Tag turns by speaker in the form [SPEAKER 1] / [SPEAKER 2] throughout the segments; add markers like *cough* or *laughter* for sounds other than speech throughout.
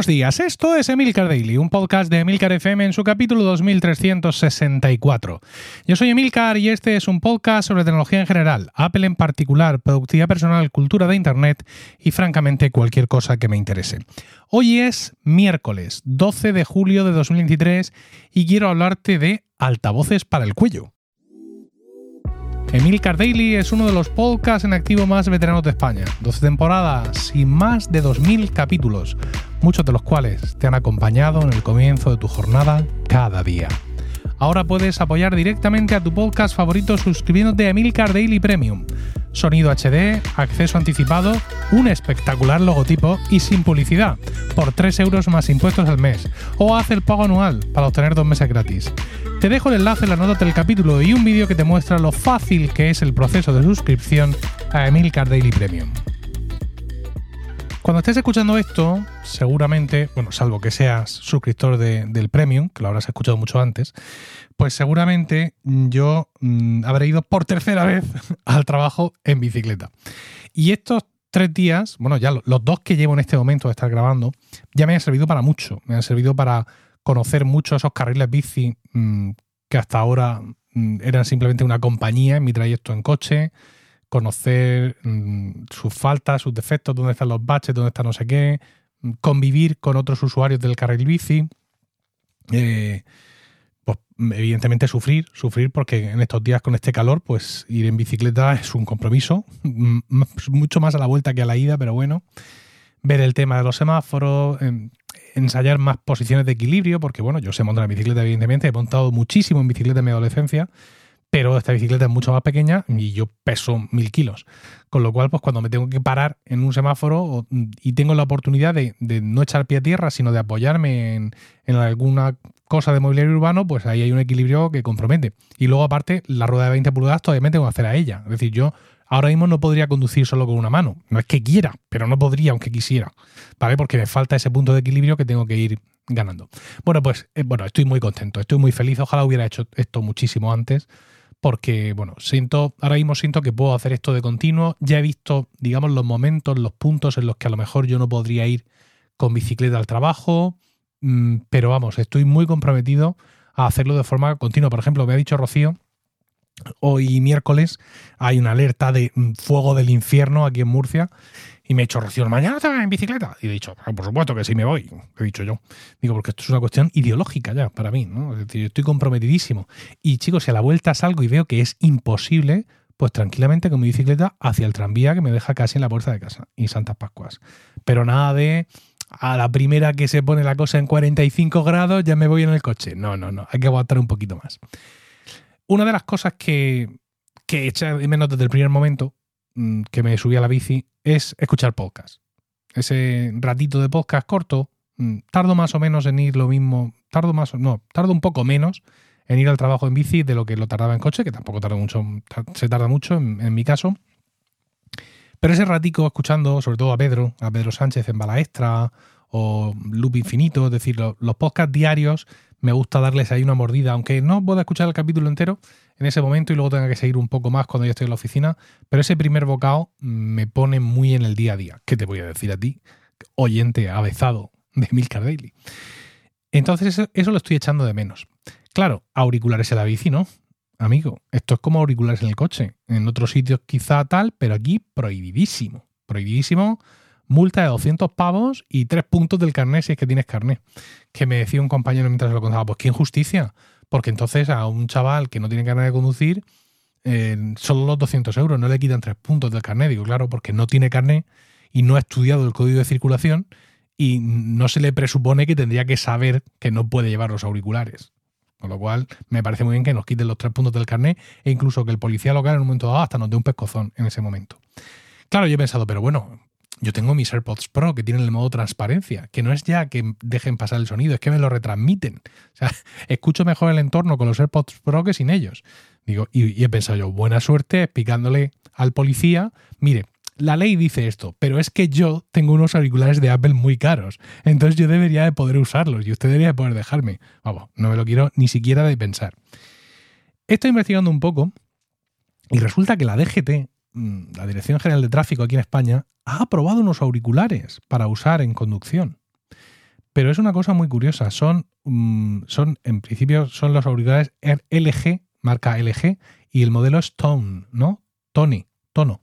[SPEAKER 1] Buenos días, esto es Emilcar Daily, un podcast de Emilcar FM en su capítulo 2364. Yo soy Emilcar y este es un podcast sobre tecnología en general, Apple en particular, productividad personal, cultura de Internet y francamente cualquier cosa que me interese. Hoy es miércoles 12 de julio de 2023 y quiero hablarte de altavoces para el cuello. Emilcar Daily es uno de los podcasts en activo más veteranos de España. 12 temporadas y más de 2.000 capítulos, muchos de los cuales te han acompañado en el comienzo de tu jornada cada día. Ahora puedes apoyar directamente a tu podcast favorito suscribiéndote a Emilcar Daily Premium sonido HD, acceso anticipado, un espectacular logotipo y sin publicidad, por 3 euros más impuestos al mes, o haz el pago anual para obtener dos meses gratis. Te dejo el enlace en la nota del capítulo y un vídeo que te muestra lo fácil que es el proceso de suscripción a Emilcar Daily Premium. Cuando estés escuchando esto, seguramente, bueno, salvo que seas suscriptor del Premium, que lo habrás escuchado mucho antes, pues seguramente yo mm, habré ido por tercera vez *laughs* al trabajo en bicicleta. Y estos tres días, bueno, ya los dos que llevo en este momento de estar grabando, ya me han servido para mucho. Me han servido para conocer mucho esos carriles bici mm, que hasta ahora mm, eran simplemente una compañía en mi trayecto en coche, conocer sus faltas, sus defectos, dónde están los baches, dónde está no sé qué, convivir con otros usuarios del carril bici. Eh, pues evidentemente sufrir, sufrir porque en estos días con este calor, pues ir en bicicleta es un compromiso, *laughs* mucho más a la vuelta que a la ida, pero bueno, ver el tema de los semáforos, em, ensayar más posiciones de equilibrio, porque bueno, yo sé montar en bicicleta, evidentemente, he montado muchísimo en bicicleta en mi adolescencia, pero esta bicicleta es mucho más pequeña y yo peso mil kilos. Con lo cual, pues cuando me tengo que parar en un semáforo y tengo la oportunidad de, no echar pie a tierra, sino de apoyarme en, alguna cosa de mobiliario urbano, pues ahí hay un equilibrio que compromete. Y luego, aparte, la rueda de 20 pulgadas todavía me tengo que hacer a ella. Es decir, yo ahora mismo no podría conducir solo con una mano. No es que quiera, pero no podría aunque quisiera. ¿Vale? Porque me falta ese punto de equilibrio que tengo que ir ganando. Bueno, pues eh, bueno, estoy muy contento, estoy muy feliz. Ojalá hubiera hecho esto muchísimo antes porque, bueno, siento, ahora mismo siento que puedo hacer esto de continuo. Ya he visto, digamos, los momentos, los puntos en los que a lo mejor yo no podría ir con bicicleta al trabajo, mm, pero vamos, estoy muy comprometido a hacerlo de forma continua. Por ejemplo, me ha dicho Rocío, hoy miércoles hay una alerta de mm, fuego del infierno aquí en Murcia y me he dicho, Rocío, mañana te vas en bicicleta. Y he dicho, ah, por supuesto que sí me voy, he dicho yo. Digo, porque esto es una cuestión ideológica ya para mí, ¿no? Es decir, estoy comprometidísimo. Y chicos, si a la vuelta salgo y veo que es imposible, pues tranquilamente con mi bicicleta hacia el tranvía que me deja casi en la puerta de casa y Santas Pascuas. Pero nada de a la primera que se pone la cosa en 45 grados ya me voy en el coche. No, no, no, hay que aguantar un poquito más. Una de las cosas que, que echado de menos desde el primer momento que me subí a la bici es escuchar podcast. Ese ratito de podcast corto, mm, tardo más o menos en ir lo mismo, tardo más, no, tardo un poco menos en ir al trabajo en bici de lo que lo tardaba en coche, que tampoco tarda mucho, se tarda mucho en, mi caso. Pero ese ratico escuchando, sobre todo a Pedro, a Pedro Sánchez en Balaestra o Loop Infinito, es decir, los, los podcasts diarios, me gusta darles ahí una mordida, aunque no pueda escuchar el capítulo entero, en ese momento y luego tenga que seguir un poco más cuando ya estoy en la oficina, pero ese primer bocado me pone muy en el día a día. ¿Qué te voy a decir a ti, oyente avezado de Milcar Daily? Entonces eso, lo estoy echando de menos. Claro, auriculares en la bici, ¿no? Amigo, esto es como auriculares en el coche. En otros sitios quizá tal, pero aquí prohibidísimo. Prohibidísimo. Multa de 200 pavos y tres puntos del carnet si es que tienes carnet. Que me decía un compañero mientras lo contaba, pues qué injusticia porque entonces a un chaval que no tiene carnet de conducir, solo los 200 euros, no le quitan tres puntos del carnet. Digo, claro, porque no tiene carnet y no ha estudiado el código de circulación y no se le presupone que tendría que saber que no puede llevar los auriculares. Con lo cual, me parece muy bien que nos quiten los tres puntos del carnet e incluso que el policía local en un momento dado hasta nos dé un pescozón en ese momento. Claro, yo he pensado, pero bueno, yo tengo mis AirPods Pro que tienen el modo transparencia, que no es ya que dejen pasar el sonido, es que me lo retransmiten. *laughs* O sea, escucho mejor el entorno con los AirPods Pro que sin ellos. Digo, y, he pensado yo, buena suerte explicándole al policía, mire, la ley dice esto, pero es que yo tengo unos auriculares de Apple muy caros, entonces yo debería de poder usarlos y usted debería de poder dejarme. Vamos, no me lo quiero ni siquiera de pensar. Estoy investigando un poco y resulta que la DGT la Dirección General de Tráfico aquí en España ha aprobado unos auriculares para usar en conducción. Pero es una cosa muy curiosa. Son, mm, son en principio, son los auriculares LG, marca LG, y el modelo es Tone, ¿no? Tony, tono.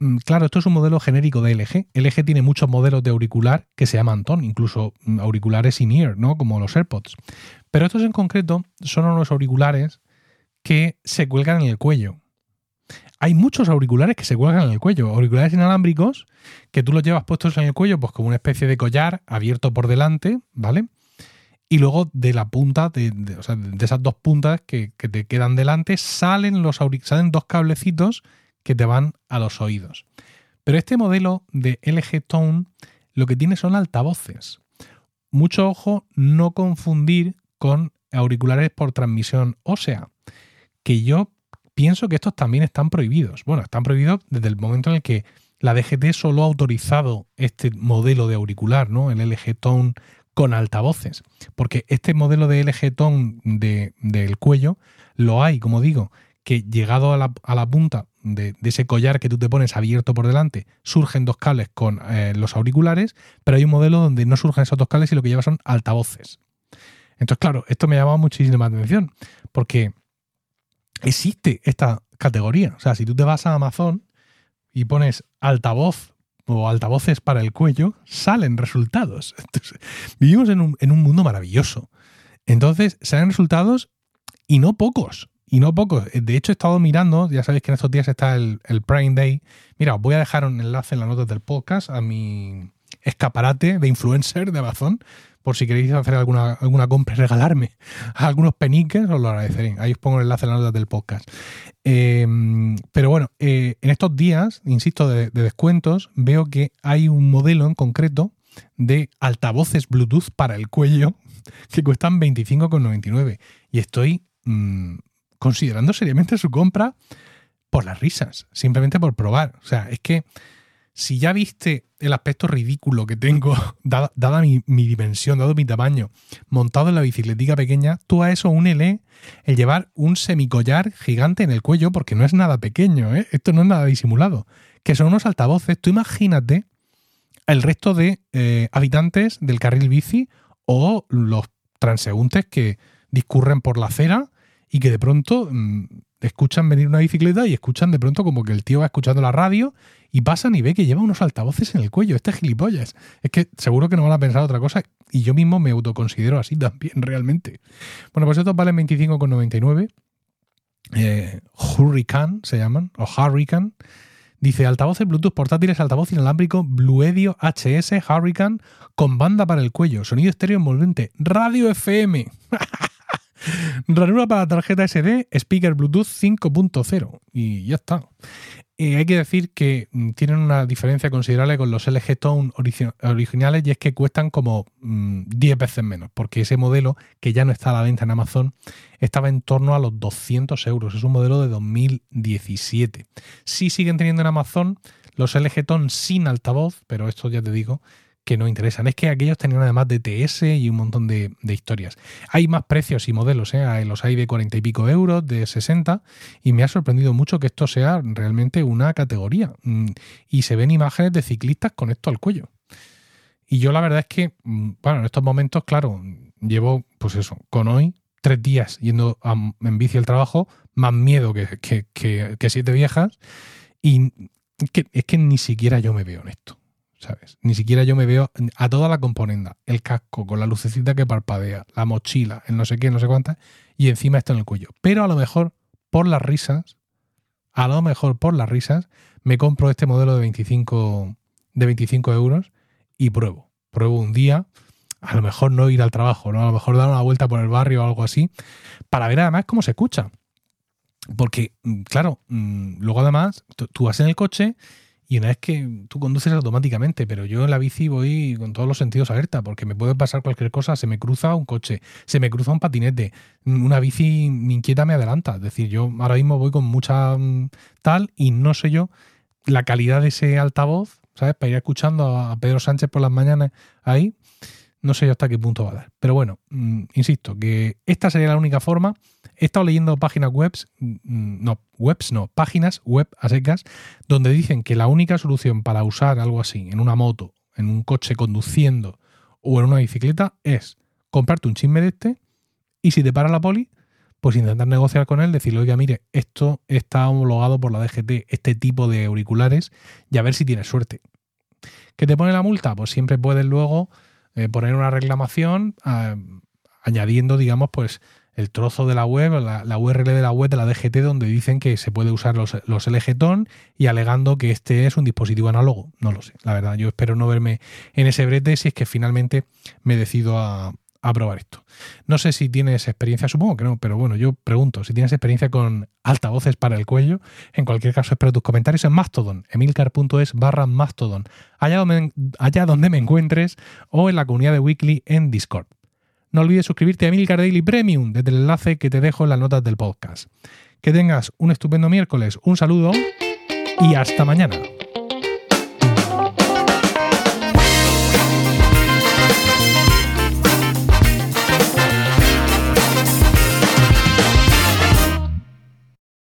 [SPEAKER 1] Mm, claro, esto es un modelo genérico de LG. LG tiene muchos modelos de auricular que se llaman Tone, incluso mm, auriculares in-ear, ¿no? Como los AirPods. Pero estos en concreto son unos auriculares que se cuelgan en el cuello. Hay muchos auriculares que se cuelgan en el cuello, auriculares inalámbricos que tú los llevas puestos en el cuello, pues como una especie de collar abierto por delante, ¿vale? Y luego de la punta, de, esas dos puntas que, te quedan delante, salen, los salen dos cablecitos que te van a los oídos. Pero este modelo de LG Tone lo que tiene son altavoces. Mucho ojo no confundir con auriculares por transmisión ósea, que yo pienso que estos también están prohibidos. Bueno, están prohibidos desde el momento en el que la DGT solo ha autorizado este modelo de auricular, ¿no? El LG Tone con altavoces. Porque este modelo de LG Tone del cuello lo hay, como digo, que llegado a la, punta de, ese collar que tú te pones abierto por delante, surgen dos cables con eh, los auriculares, pero hay un modelo donde no surgen esos dos cables y lo que lleva son altavoces. Entonces, claro, esto me llama muchísima atención, porque existe esta categoría. O sea, si tú te vas a Amazon y pones altavoz o altavoces para el cuello, salen resultados. *laughs* vivimos en un, en un mundo maravilloso. Entonces, salen resultados y no pocos. Y no pocos. De hecho, he estado mirando, ya sabéis que en estos días está el, el Prime Day. Mira, os voy a dejar un enlace en las notas del podcast a mi escaparate de influencer de Amazon, por si queréis hacer alguna, alguna compra y regalarme *laughs* algunos peniques, os lo agradeceré. Ahí os pongo el enlace en las notas del podcast. Em, pero bueno, eh, en estos días, insisto, de, descuentos, veo que hay un modelo en concreto de altavoces Bluetooth para el cuello *laughs* que cuestan 25,99. Y estoy mm, considerando seriamente su compra por las risas, simplemente por probar. O sea, es que si ya viste el aspecto ridículo que tengo, *laughs* dada, mi, dimensión, dado mi tamaño, montado en la bicicletica pequeña, tú a eso únele el llevar un semicollar gigante en el cuello, porque no es nada pequeño, ¿eh? esto no es nada disimulado, que son unos altavoces. Tú imagínate el resto de eh, habitantes del carril bici o los transeúntes que discurren por la acera y que de pronto mm, escuchan venir una bicicleta y escuchan de pronto como que el tío va escuchando la radio y pasan y ve que lleva unos altavoces en el cuello. Este gilipollas. Es que seguro que no van a pensar otra cosa y yo mismo me autoconsidero así también *laughs* realmente. Bueno, pues estos valen 25,99. Eh, Hurricane se llaman, o Hurricane. Dice altavoces Bluetooth portátiles, altavoz inalámbrico Bluedio HS Hurricane con banda para el cuello, sonido estéreo envolvente, radio FM. *laughs* Ranura para tarjeta SD, speaker Bluetooth 5.0 y ya está. hay que decir que mm, tienen una diferencia considerable con los LG Tone originales y es que cuestan como 10 mm, veces menos, porque ese modelo que ya no está a la venta en Amazon estaba en torno a los 200 euros. Es un modelo de 2017. Sí siguen teniendo en Amazon los LG Tone sin altavoz, pero esto ya te digo que no interesan. Es que aquellos tenían además de TS y un montón de, historias. Hay más precios y modelos, ¿eh? los hay de 40 y pico euros, de 60, y me ha sorprendido mucho que esto sea realmente una categoría. Mm, y se ven imágenes de ciclistas con esto al cuello. Y yo la verdad es que, mm, bueno, en estos momentos, claro, llevo, pues eso, con hoy tres días yendo en bici al trabajo, más miedo que, que siete viejas, y es que ni siquiera yo me veo en esto. ¿Sabes? Ni siquiera yo me veo a toda la componenda, el casco con la lucecita que parpadea, la mochila, el no sé qué, no sé cuántas, y encima esto en el cuello. Pero a lo mejor, por las risas, a lo mejor por las risas, me compro este modelo de 25, de 25 euros y pruebo. Pruebo un día, a lo mejor no ir al trabajo, ¿no? A lo mejor dar una vuelta por el barrio o algo así, para ver además cómo se escucha. Porque, mm, claro, mm, luego además, tú vas en el coche y una vez que tú conduces automáticamente, pero yo en la bici voy con todos los sentidos alerta, porque me puede pasar cualquier cosa, se me cruza un coche, se me cruza un patinete, una bici me inquieta, me adelanta. Es decir, yo ahora mismo voy con mucha mm, tal y no sé yo la calidad de ese altavoz, ¿sabes? Para ir escuchando a Pedro Sánchez por las mañanas ahí, no sé hasta qué punto va a dar. Pero bueno, mm, insisto, que esta sería la única forma he estado leyendo páginas webs, mm, no, webs no, páginas web a secas, donde dicen que la única solución para usar algo así en una moto, en un coche conduciendo o en una bicicleta es comprarte un chisme de este y si te para la poli, pues intentar negociar con él, decirle, oiga, mire, esto está homologado por la DGT, este tipo de auriculares, y a ver si tienes suerte. ¿Qué te pone la multa? Pues siempre puedes luego eh, poner una reclamación ah, añadiendo, digamos, pues el trozo de la web, la, URL de la web de la DGT donde dicen que se puede usar los, los LG y alegando que este es un dispositivo análogo. No lo sé, la verdad. Yo espero no verme en ese brete si es que finalmente me decido a, a probar esto. No sé si tienes experiencia, supongo que no, pero bueno, yo pregunto si tienes experiencia con altavoces para el cuello. En cualquier caso, espero tus comentarios en Mastodon, emilcar.es barra Mastodon, allá allá donde me encuentres o en la comunidad de Weekly en Discord. No olvides suscribirte a Emilcar Daily Premium desde el enlace que te dejo en las notas del podcast. Que tengas un estupendo miércoles, un saludo y hasta mañana.